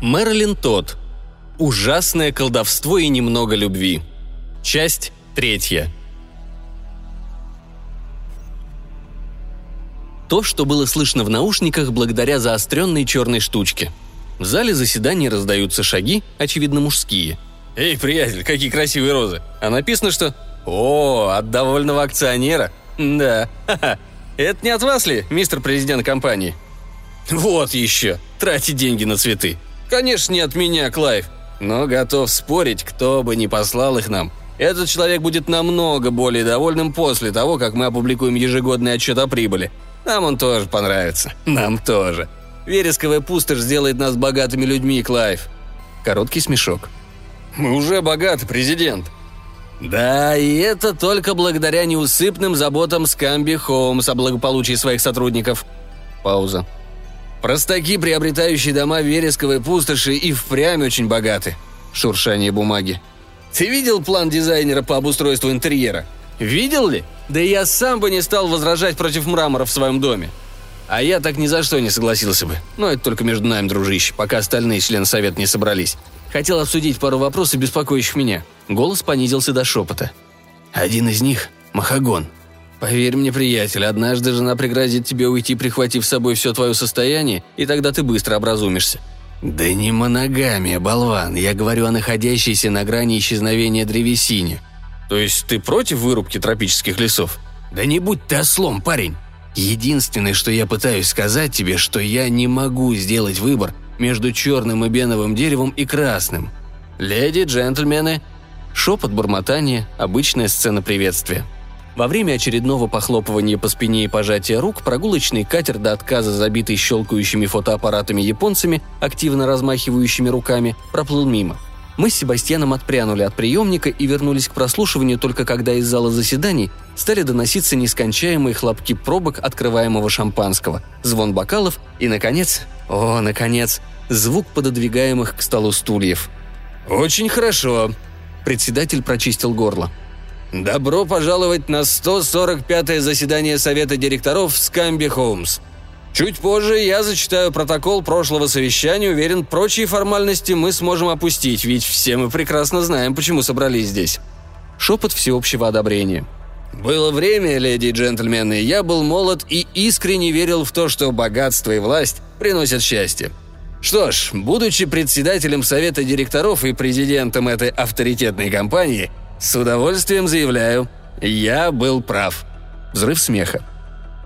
Мэрилин Тот. Ужасное колдовство и немного любви. Часть третья. То, что было слышно в наушниках благодаря заостренной черной штучке. В зале заседаний раздаются шаги, очевидно мужские. «Эй, приятель, какие красивые розы!» А написано, что «О, от довольного акционера?» «Да, ха-ха. Это не от вас ли, мистер президент компании?» «Вот еще, тратить деньги на цветы. Конечно, не от меня, Клайв. Но готов спорить, кто бы ни послал их нам. Этот человек будет намного более довольным после того, как мы опубликуем ежегодный отчет о прибыли. Нам он тоже понравится. Нам тоже. Вересковая пустошь сделает нас богатыми людьми, Клайв. Короткий смешок. Мы уже богаты, президент. Да, и это только благодаря неусыпным заботам Скамби Хоумс о благополучии своих сотрудников. Пауза. Простаки, приобретающие дома в вересковой пустоши, и впрямь очень богаты. Шуршание бумаги. Ты видел план дизайнера по обустройству интерьера? Видел ли? Да я сам бы не стал возражать против мрамора в своем доме. А я так ни за что не согласился бы. Но это только между нами, дружище, пока остальные члены совета не собрались. Хотел обсудить пару вопросов, беспокоящих меня. Голос понизился до шепота. Один из них – Махагон. Поверь мне, приятель, однажды жена пригрозит тебе уйти, прихватив с собой все твое состояние, и тогда ты быстро образумишься. Да не моногамия, болван. Я говорю о находящейся на грани исчезновения древесине. То есть ты против вырубки тропических лесов? Да не будь ты ослом, парень. Единственное, что я пытаюсь сказать тебе, что я не могу сделать выбор между черным и беновым деревом и красным. Леди, джентльмены, шепот бормотания, обычная сцена приветствия. Во время очередного похлопывания по спине и пожатия рук прогулочный катер до отказа, забитый щелкающими фотоаппаратами японцами, активно размахивающими руками, проплыл мимо. Мы с Себастьяном отпрянули от приемника и вернулись к прослушиванию только когда из зала заседаний стали доноситься нескончаемые хлопки пробок открываемого шампанского, звон бокалов и, наконец, о, наконец, звук пододвигаемых к столу стульев. «Очень хорошо», – председатель прочистил горло. «Добро пожаловать на 145-е заседание Совета директоров Скамби Холмс. Чуть позже я зачитаю протокол прошлого совещания, уверен, прочие формальности мы сможем опустить, ведь все мы прекрасно знаем, почему собрались здесь». Шепот всеобщего одобрения. «Было время, леди и джентльмены, я был молод и искренне верил в то, что богатство и власть приносят счастье. Что ж, будучи председателем совета директоров и президентом этой авторитетной компании, с удовольствием заявляю, я был прав. Взрыв смеха.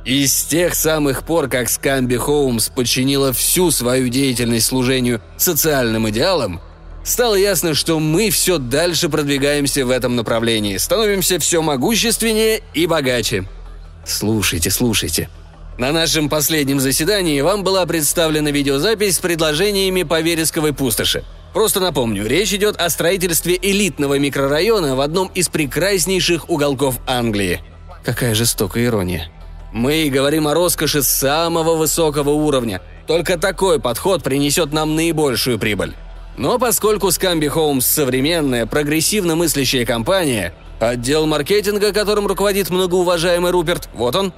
И с тех самых пор, как Скамби Хоумс подчинила всю свою деятельность служению социальным идеалам, стало ясно, что мы все дальше продвигаемся в этом направлении, становимся все могущественнее и богаче. Слушайте, слушайте. На нашем последнем заседании вам была представлена видеозапись с предложениями по Вересковой пустоши. Просто напомню, речь идет о строительстве элитного микрорайона в одном из прекраснейших уголков Англии. Какая жестокая ирония. Мы говорим о роскоши самого высокого уровня. Только такой подход принесет нам наибольшую прибыль. Но поскольку Scambi Homes – современная, прогрессивно мыслящая компания, отдел маркетинга, которым руководит многоуважаемый Руперт, вот он,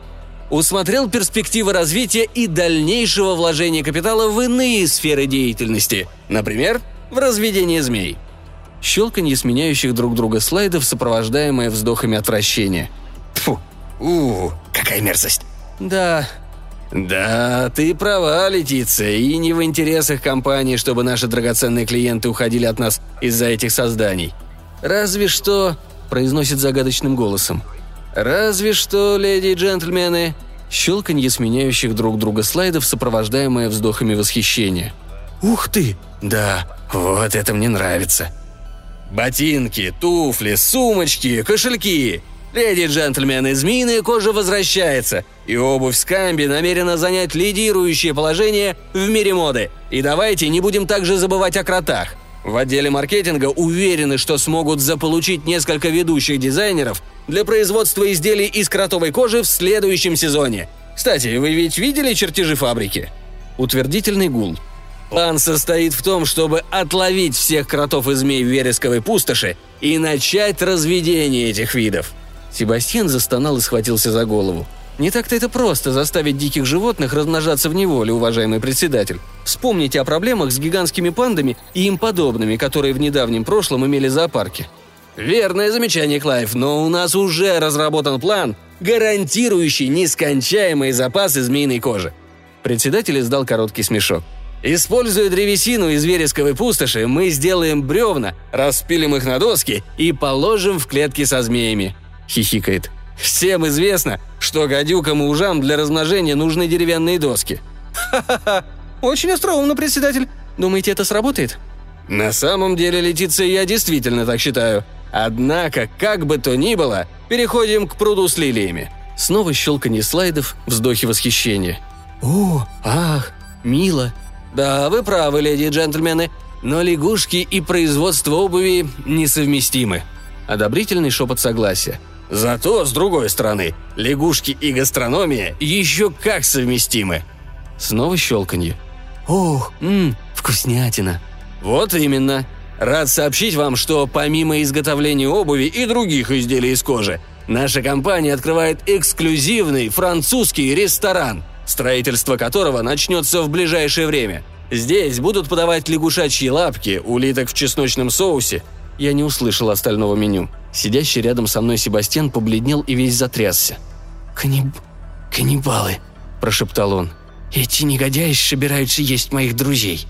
усмотрел перспективы развития и дальнейшего вложения капитала в иные сферы деятельности, например, в разведение змей. Щелканье сменяющих друг друга слайдов, сопровождаемое вздохами отвращения. Фу, у, какая мерзость. Да, да, ты права, Летиция, и не в интересах компании, чтобы наши драгоценные клиенты уходили от нас из-за этих созданий. Разве что, произносит загадочным голосом, разве что, леди и джентльмены, щелканье сменяющих друг друга слайдов, сопровождаемое вздохами восхищения. «Ух ты! Да, вот это мне нравится!» Ботинки, туфли, сумочки, кошельки. Леди и джентльмены, змеиная кожа возвращается, и обувь Скамби намерена занять лидирующее положение в мире моды. И давайте не будем также забывать о кротах. В отделе маркетинга уверены, что смогут заполучить несколько ведущих дизайнеров для производства изделий из кротовой кожи в следующем сезоне. Кстати, вы ведь видели чертежи фабрики? Утвердительный гул. План состоит в том, чтобы отловить всех кротов и змей в вересковой пустоши и начать разведение этих видов. Себастьян застонал и схватился за голову. Не так-то это просто заставить диких животных размножаться в неволе, уважаемый председатель. Вспомните о проблемах с гигантскими пандами и им подобными, которые в недавнем прошлом имели зоопарки. Верное замечание, Клайв, но у нас уже разработан план, гарантирующий нескончаемые запасы змеиной кожи. Председатель издал короткий смешок. Используя древесину из вересковой пустоши, мы сделаем бревна, распилим их на доски и положим в клетки со змеями. Хихикает. Всем известно, что гадюкам и ужам для размножения нужны деревянные доски. Ха-ха-ха. Очень остроумно, председатель. Думаете, это сработает? На самом деле, Летиция, я действительно так считаю. Однако, как бы то ни было, переходим к пруду с лилиями. Снова щелканье слайдов, вздохи восхищения. О, ах, мило. Да, вы правы, леди и джентльмены, но лягушки и производство обуви несовместимы. Одобрительный шепот согласия. Зато, с другой стороны, лягушки и гастрономия еще как совместимы. Снова щелканье. Ох, ммм, вкуснятина. Вот именно. Рад сообщить вам, что помимо изготовления обуви и других изделий из кожи, наша компания открывает эксклюзивный французский ресторан, строительство которого начнется в ближайшее время. Здесь будут подавать лягушачьи лапки, улиток в чесночном соусе. Я не услышал остального меню. Сидящий рядом со мной Себастьян побледнел и весь затрясся. «Канниб... каннибалы», – прошептал он. «Эти негодяи собираются есть моих друзей».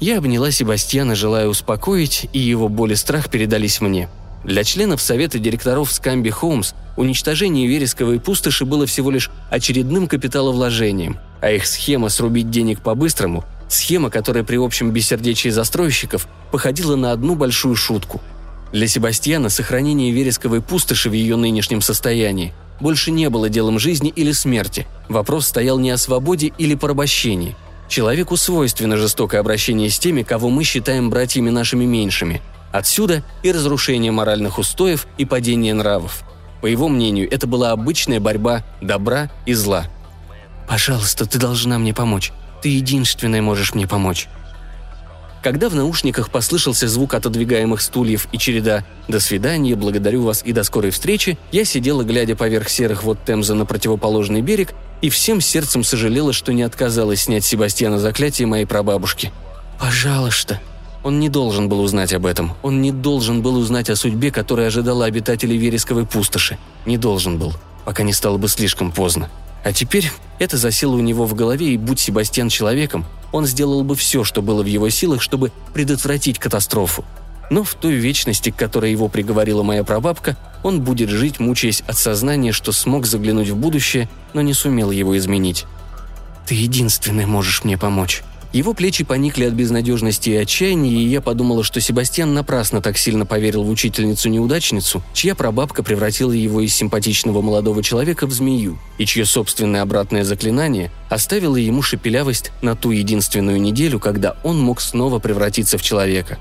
Я обняла Себастьяна, желая успокоить, и его боль и страх передались мне. Для членов совета директоров Скамби Холмс уничтожение вересковой пустоши было всего лишь очередным капиталовложением, а их схема срубить денег по-быстрому – схема, которая при общем бессердечии застройщиков походила на одну большую шутку – для Себастьяна сохранение вересковой пустоши в ее нынешнем состоянии больше не было делом жизни или смерти. Вопрос стоял не о свободе или порабощении. Человеку свойственно жестокое обращение с теми, кого мы считаем братьями нашими меньшими. Отсюда и разрушение моральных устоев и падение нравов. По его мнению, это была обычная борьба добра и зла. «Пожалуйста, ты должна мне помочь. Ты единственная можешь мне помочь», когда в наушниках послышался звук отодвигаемых стульев и череда «До свидания, благодарю вас и до скорой встречи», я сидела, глядя поверх серых вод Темза на противоположный берег, и всем сердцем сожалела, что не отказалась снять Себастьяна заклятие моей прабабушки. «Пожалуйста», он не должен был узнать об этом. Он не должен был узнать о судьбе, которая ожидала обитателей вересковой пустоши. Не должен был, пока не стало бы слишком поздно. А теперь это засело у него в голове, и будь Себастьян человеком, он сделал бы все, что было в его силах, чтобы предотвратить катастрофу. Но в той вечности, к которой его приговорила моя прабабка, он будет жить, мучаясь от сознания, что смог заглянуть в будущее, но не сумел его изменить. «Ты единственный можешь мне помочь», его плечи поникли от безнадежности и отчаяния, и я подумала, что Себастьян напрасно так сильно поверил в учительницу-неудачницу, чья прабабка превратила его из симпатичного молодого человека в змею, и чье собственное обратное заклинание оставило ему шепелявость на ту единственную неделю, когда он мог снова превратиться в человека.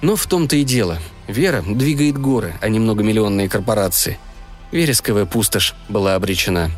Но в том-то и дело. Вера двигает горы, а не многомиллионные корпорации. Вересковая пустошь была обречена.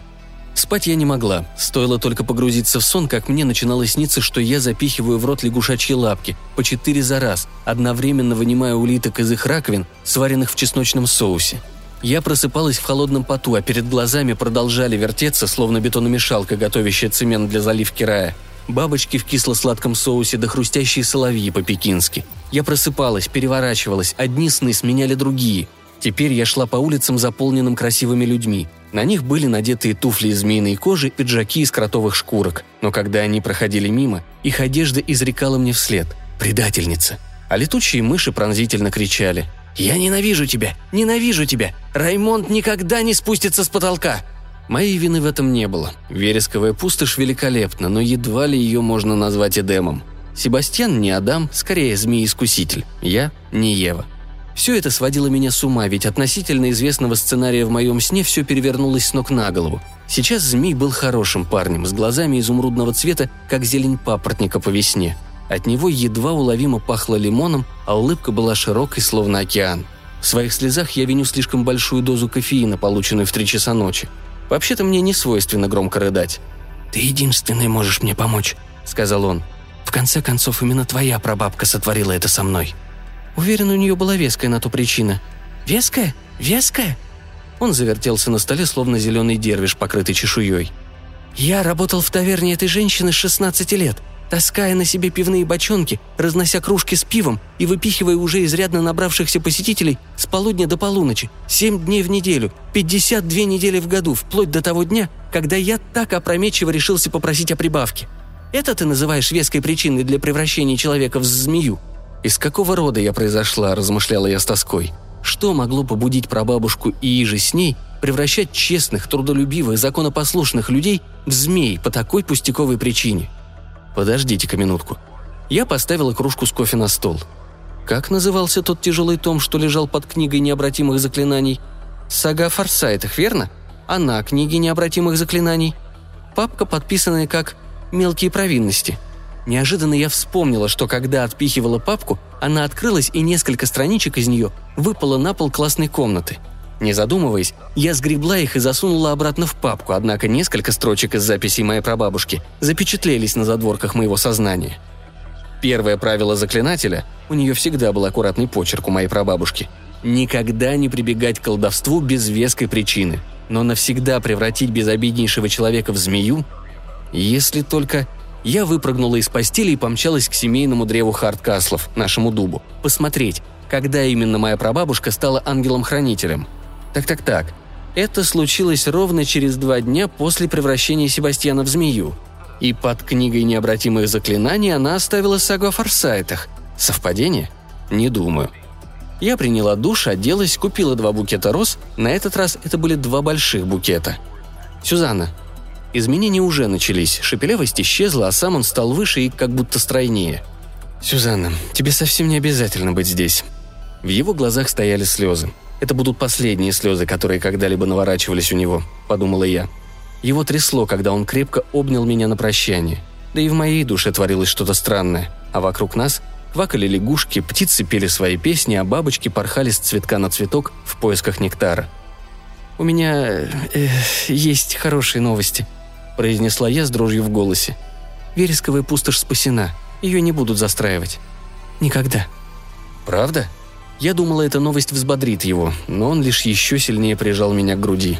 Спать я не могла. Стоило только погрузиться в сон, как мне начинало сниться, что я запихиваю в рот лягушачьи лапки по четыре за раз, одновременно вынимая улиток из их раковин, сваренных в чесночном соусе. Я просыпалась в холодном поту, а перед глазами продолжали вертеться, словно бетономешалка, готовящая цемент для заливки рая. Бабочки в кисло-сладком соусе да хрустящие соловьи по-пекински. Я просыпалась, переворачивалась, одни сны сменяли другие. Теперь я шла по улицам, заполненным красивыми людьми – на них были надетые туфли из змеиной кожи, пиджаки из кротовых шкурок. Но когда они проходили мимо, их одежда изрекала мне вслед «Предательница». А летучие мыши пронзительно кричали «Я ненавижу тебя! Ненавижу тебя! Раймонд никогда не спустится с потолка!» Моей вины в этом не было. Вересковая пустошь великолепна, но едва ли ее можно назвать Эдемом. Себастьян не Адам, скорее змеи-искуситель. Я не Ева. Все это сводило меня с ума, ведь относительно известного сценария в моем сне все перевернулось с ног на голову. Сейчас змей был хорошим парнем, с глазами изумрудного цвета, как зелень папоротника по весне. От него едва уловимо пахло лимоном, а улыбка была широкой, словно океан. В своих слезах я виню слишком большую дозу кофеина, полученную в три часа ночи. Вообще-то мне не свойственно громко рыдать. «Ты единственный можешь мне помочь», — сказал он. «В конце концов, именно твоя прабабка сотворила это со мной». Уверен, у нее была веская на то причина. Веская? Веская? Он завертелся на столе, словно зеленый дервиш, покрытый чешуей. «Я работал в таверне этой женщины с 16 лет таская на себе пивные бочонки, разнося кружки с пивом и выпихивая уже изрядно набравшихся посетителей с полудня до полуночи, семь дней в неделю, 52 недели в году, вплоть до того дня, когда я так опрометчиво решился попросить о прибавке. Это ты называешь веской причиной для превращения человека в змею? Из какого рода я произошла, размышляла я с тоской. Что могло побудить прабабушку и иже с ней превращать честных, трудолюбивых, законопослушных людей в змей по такой пустяковой причине – Подождите-ка минутку. Я поставила кружку с кофе на стол. Как назывался тот тяжелый том, что лежал под книгой необратимых заклинаний? Сага о Форсайтах, верно? Она книги необратимых заклинаний. Папка, подписанная как «Мелкие провинности». Неожиданно я вспомнила, что когда отпихивала папку, она открылась и несколько страничек из нее выпало на пол классной комнаты – не задумываясь, я сгребла их и засунула обратно в папку, однако несколько строчек из записей моей прабабушки запечатлелись на задворках моего сознания. Первое правило заклинателя – у нее всегда был аккуратный почерк у моей прабабушки – никогда не прибегать к колдовству без веской причины, но навсегда превратить безобиднейшего человека в змею, если только я выпрыгнула из постели и помчалась к семейному древу Харткаслов, нашему дубу, посмотреть, когда именно моя прабабушка стала ангелом-хранителем – так-так-так. Это случилось ровно через два дня после превращения Себастьяна в змею. И под книгой необратимых заклинаний она оставила сагу о форсайтах. Совпадение? Не думаю. Я приняла душ, оделась, купила два букета роз. На этот раз это были два больших букета. «Сюзанна». Изменения уже начались, шепелявость исчезла, а сам он стал выше и как будто стройнее. «Сюзанна, тебе совсем не обязательно быть здесь». В его глазах стояли слезы. Это будут последние слезы, которые когда-либо наворачивались у него», — подумала я. Его трясло, когда он крепко обнял меня на прощание. Да и в моей душе творилось что-то странное. А вокруг нас квакали лягушки, птицы пели свои песни, а бабочки порхали с цветка на цветок в поисках нектара. «У меня э, есть хорошие новости», — произнесла я с дрожью в голосе. «Вересковая пустошь спасена. Ее не будут застраивать. Никогда». «Правда?» Я думала, эта новость взбодрит его, но он лишь еще сильнее прижал меня к груди.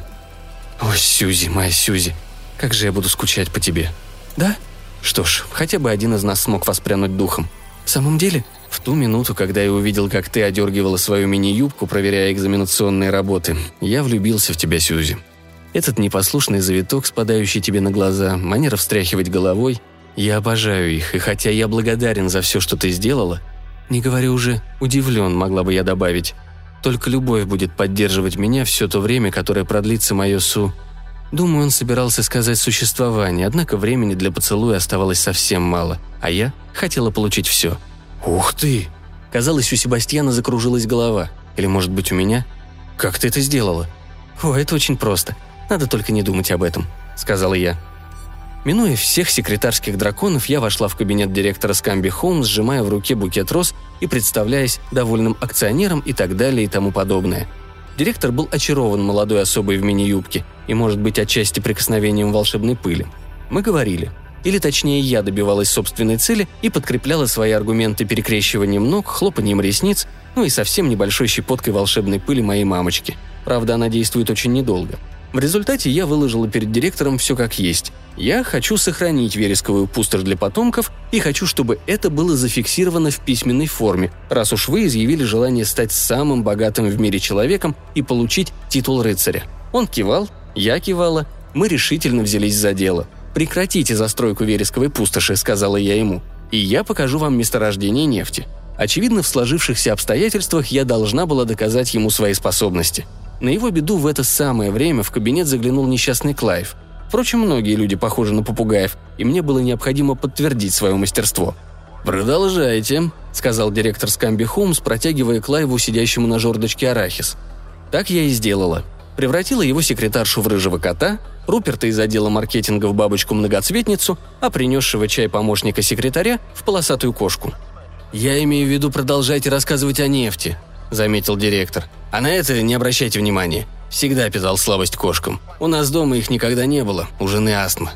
«О, Сюзи, моя Сюзи, как же я буду скучать по тебе». «Да?» Что ж, хотя бы один из нас смог воспрянуть духом. В самом деле, в ту минуту, когда я увидел, как ты одергивала свою мини-юбку, проверяя экзаменационные работы, я влюбился в тебя, Сюзи. Этот непослушный завиток, спадающий тебе на глаза, манера встряхивать головой, я обожаю их, и хотя я благодарен за все, что ты сделала, не говорю уже «удивлен», могла бы я добавить. Только любовь будет поддерживать меня все то время, которое продлится мое су... Думаю, он собирался сказать «существование», однако времени для поцелуя оставалось совсем мало, а я хотела получить все. «Ух ты!» Казалось, у Себастьяна закружилась голова. Или, может быть, у меня? «Как ты это сделала?» «О, это очень просто. Надо только не думать об этом», — сказала я. Минуя всех секретарских драконов, я вошла в кабинет директора Скамби Хоум, сжимая в руке букет роз и представляясь довольным акционером и так далее и тому подобное. Директор был очарован молодой особой в мини-юбке и, может быть, отчасти прикосновением волшебной пыли. Мы говорили. Или точнее, я добивалась собственной цели и подкрепляла свои аргументы перекрещиванием ног, хлопанием ресниц, ну и совсем небольшой щепоткой волшебной пыли моей мамочки. Правда, она действует очень недолго – в результате я выложила перед директором все как есть. Я хочу сохранить вересковую пустошь для потомков и хочу, чтобы это было зафиксировано в письменной форме, раз уж вы изъявили желание стать самым богатым в мире человеком и получить титул рыцаря. Он кивал, я кивала, мы решительно взялись за дело. «Прекратите застройку вересковой пустоши», — сказала я ему, «и я покажу вам месторождение нефти». Очевидно, в сложившихся обстоятельствах я должна была доказать ему свои способности – на его беду в это самое время в кабинет заглянул несчастный Клайв. Впрочем, многие люди похожи на попугаев, и мне было необходимо подтвердить свое мастерство. «Продолжайте», — сказал директор Скамби Хоумс, протягивая Клайву, сидящему на жердочке арахис. Так я и сделала. Превратила его секретаршу в рыжего кота, Руперта из отдела маркетинга в бабочку-многоцветницу, а принесшего чай помощника секретаря в полосатую кошку. «Я имею в виду, продолжайте рассказывать о нефти», — заметил директор. А на это не обращайте внимания. Всегда питал слабость кошкам. У нас дома их никогда не было, у жены астма.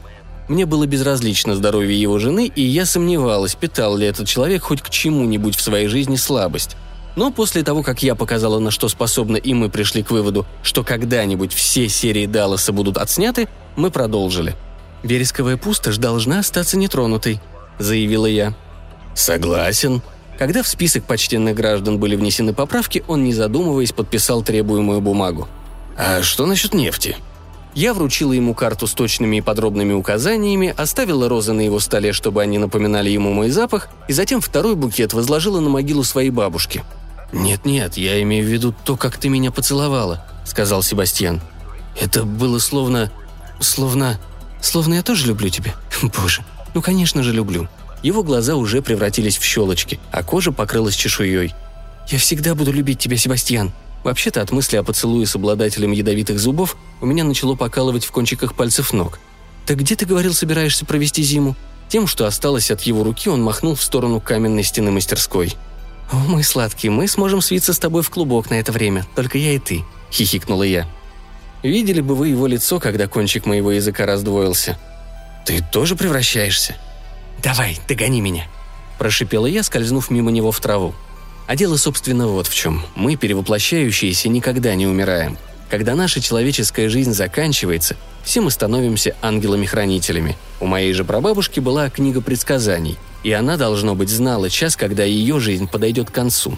Мне было безразлично здоровье его жены, и я сомневалась, питал ли этот человек хоть к чему-нибудь в своей жизни слабость. Но после того, как я показала, на что способна, и мы пришли к выводу, что когда-нибудь все серии Далласа будут отсняты, мы продолжили. «Вересковая пустошь должна остаться нетронутой», — заявила я. «Согласен». Когда в список почтенных граждан были внесены поправки, он, не задумываясь, подписал требуемую бумагу. «А что насчет нефти?» Я вручила ему карту с точными и подробными указаниями, оставила розы на его столе, чтобы они напоминали ему мой запах, и затем второй букет возложила на могилу своей бабушки. «Нет-нет, я имею в виду то, как ты меня поцеловала», — сказал Себастьян. «Это было словно... словно... словно я тоже люблю тебя. Боже, ну конечно же люблю». Его глаза уже превратились в щелочки, а кожа покрылась чешуей. «Я всегда буду любить тебя, Себастьян», Вообще-то от мысли о поцелуе с обладателем ядовитых зубов у меня начало покалывать в кончиках пальцев ног. «Так где ты, говорил, собираешься провести зиму?» Тем, что осталось от его руки, он махнул в сторону каменной стены мастерской. «О, мой сладкий, мы сможем свиться с тобой в клубок на это время, только я и ты», — хихикнула я. «Видели бы вы его лицо, когда кончик моего языка раздвоился?» «Ты тоже превращаешься?» «Давай, догони меня», – прошипела я, скользнув мимо него в траву. А дело, собственно, вот в чем. Мы, перевоплощающиеся, никогда не умираем. Когда наша человеческая жизнь заканчивается, все мы становимся ангелами-хранителями. У моей же прабабушки была книга предсказаний, и она, должно быть, знала час, когда ее жизнь подойдет к концу.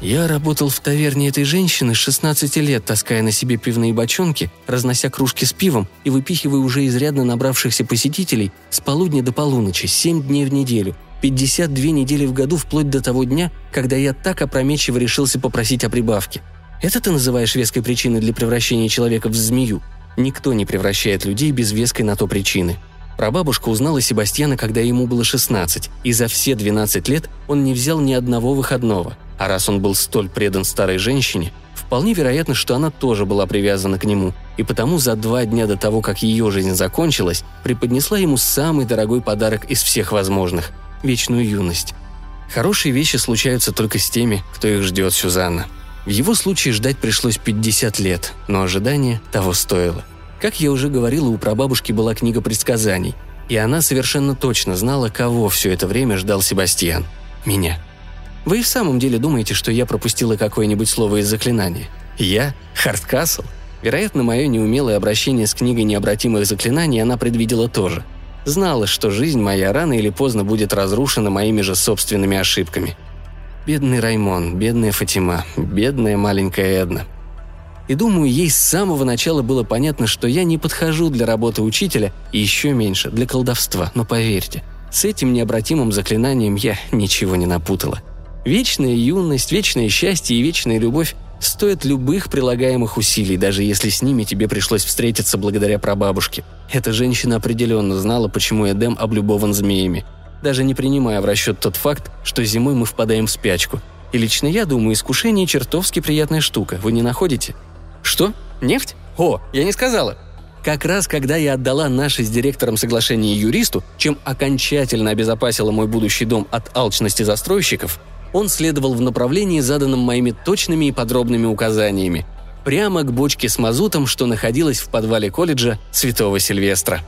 Я работал в таверне этой женщины с 16 лет, таская на себе пивные бочонки, разнося кружки с пивом и выпихивая уже изрядно набравшихся посетителей с полудня до полуночи, 7 дней в неделю – 52 недели в году вплоть до того дня, когда я так опрометчиво решился попросить о прибавке. Это ты называешь веской причиной для превращения человека в змею? Никто не превращает людей без веской на то причины. Прабабушка узнала Себастьяна, когда ему было 16, и за все 12 лет он не взял ни одного выходного. А раз он был столь предан старой женщине, вполне вероятно, что она тоже была привязана к нему, и потому за два дня до того, как ее жизнь закончилась, преподнесла ему самый дорогой подарок из всех возможных вечную юность. Хорошие вещи случаются только с теми, кто их ждет, Сюзанна. В его случае ждать пришлось 50 лет, но ожидание того стоило. Как я уже говорила, у прабабушки была книга предсказаний, и она совершенно точно знала, кого все это время ждал Себастьян. Меня. Вы и в самом деле думаете, что я пропустила какое-нибудь слово из заклинания? Я? Хардкасл? Вероятно, мое неумелое обращение с книгой необратимых заклинаний она предвидела тоже – Знала, что жизнь моя рано или поздно будет разрушена моими же собственными ошибками. Бедный Раймон, бедная Фатима, бедная маленькая Эдна. И думаю, ей с самого начала было понятно, что я не подхожу для работы учителя и еще меньше для колдовства, но поверьте, с этим необратимым заклинанием я ничего не напутала. Вечная юность, вечное счастье и вечная любовь стоят любых прилагаемых усилий, даже если с ними тебе пришлось встретиться благодаря прабабушке. Эта женщина определенно знала, почему Эдем облюбован змеями, даже не принимая в расчет тот факт, что зимой мы впадаем в спячку. И лично я думаю, искушение чертовски приятная штука, вы не находите? Что? Нефть? О, я не сказала. Как раз когда я отдала наше с директором соглашение юристу, чем окончательно обезопасила мой будущий дом от алчности застройщиков, он следовал в направлении, заданном моими точными и подробными указаниями, прямо к бочке с мазутом, что находилась в подвале колледжа Святого Сильвестра.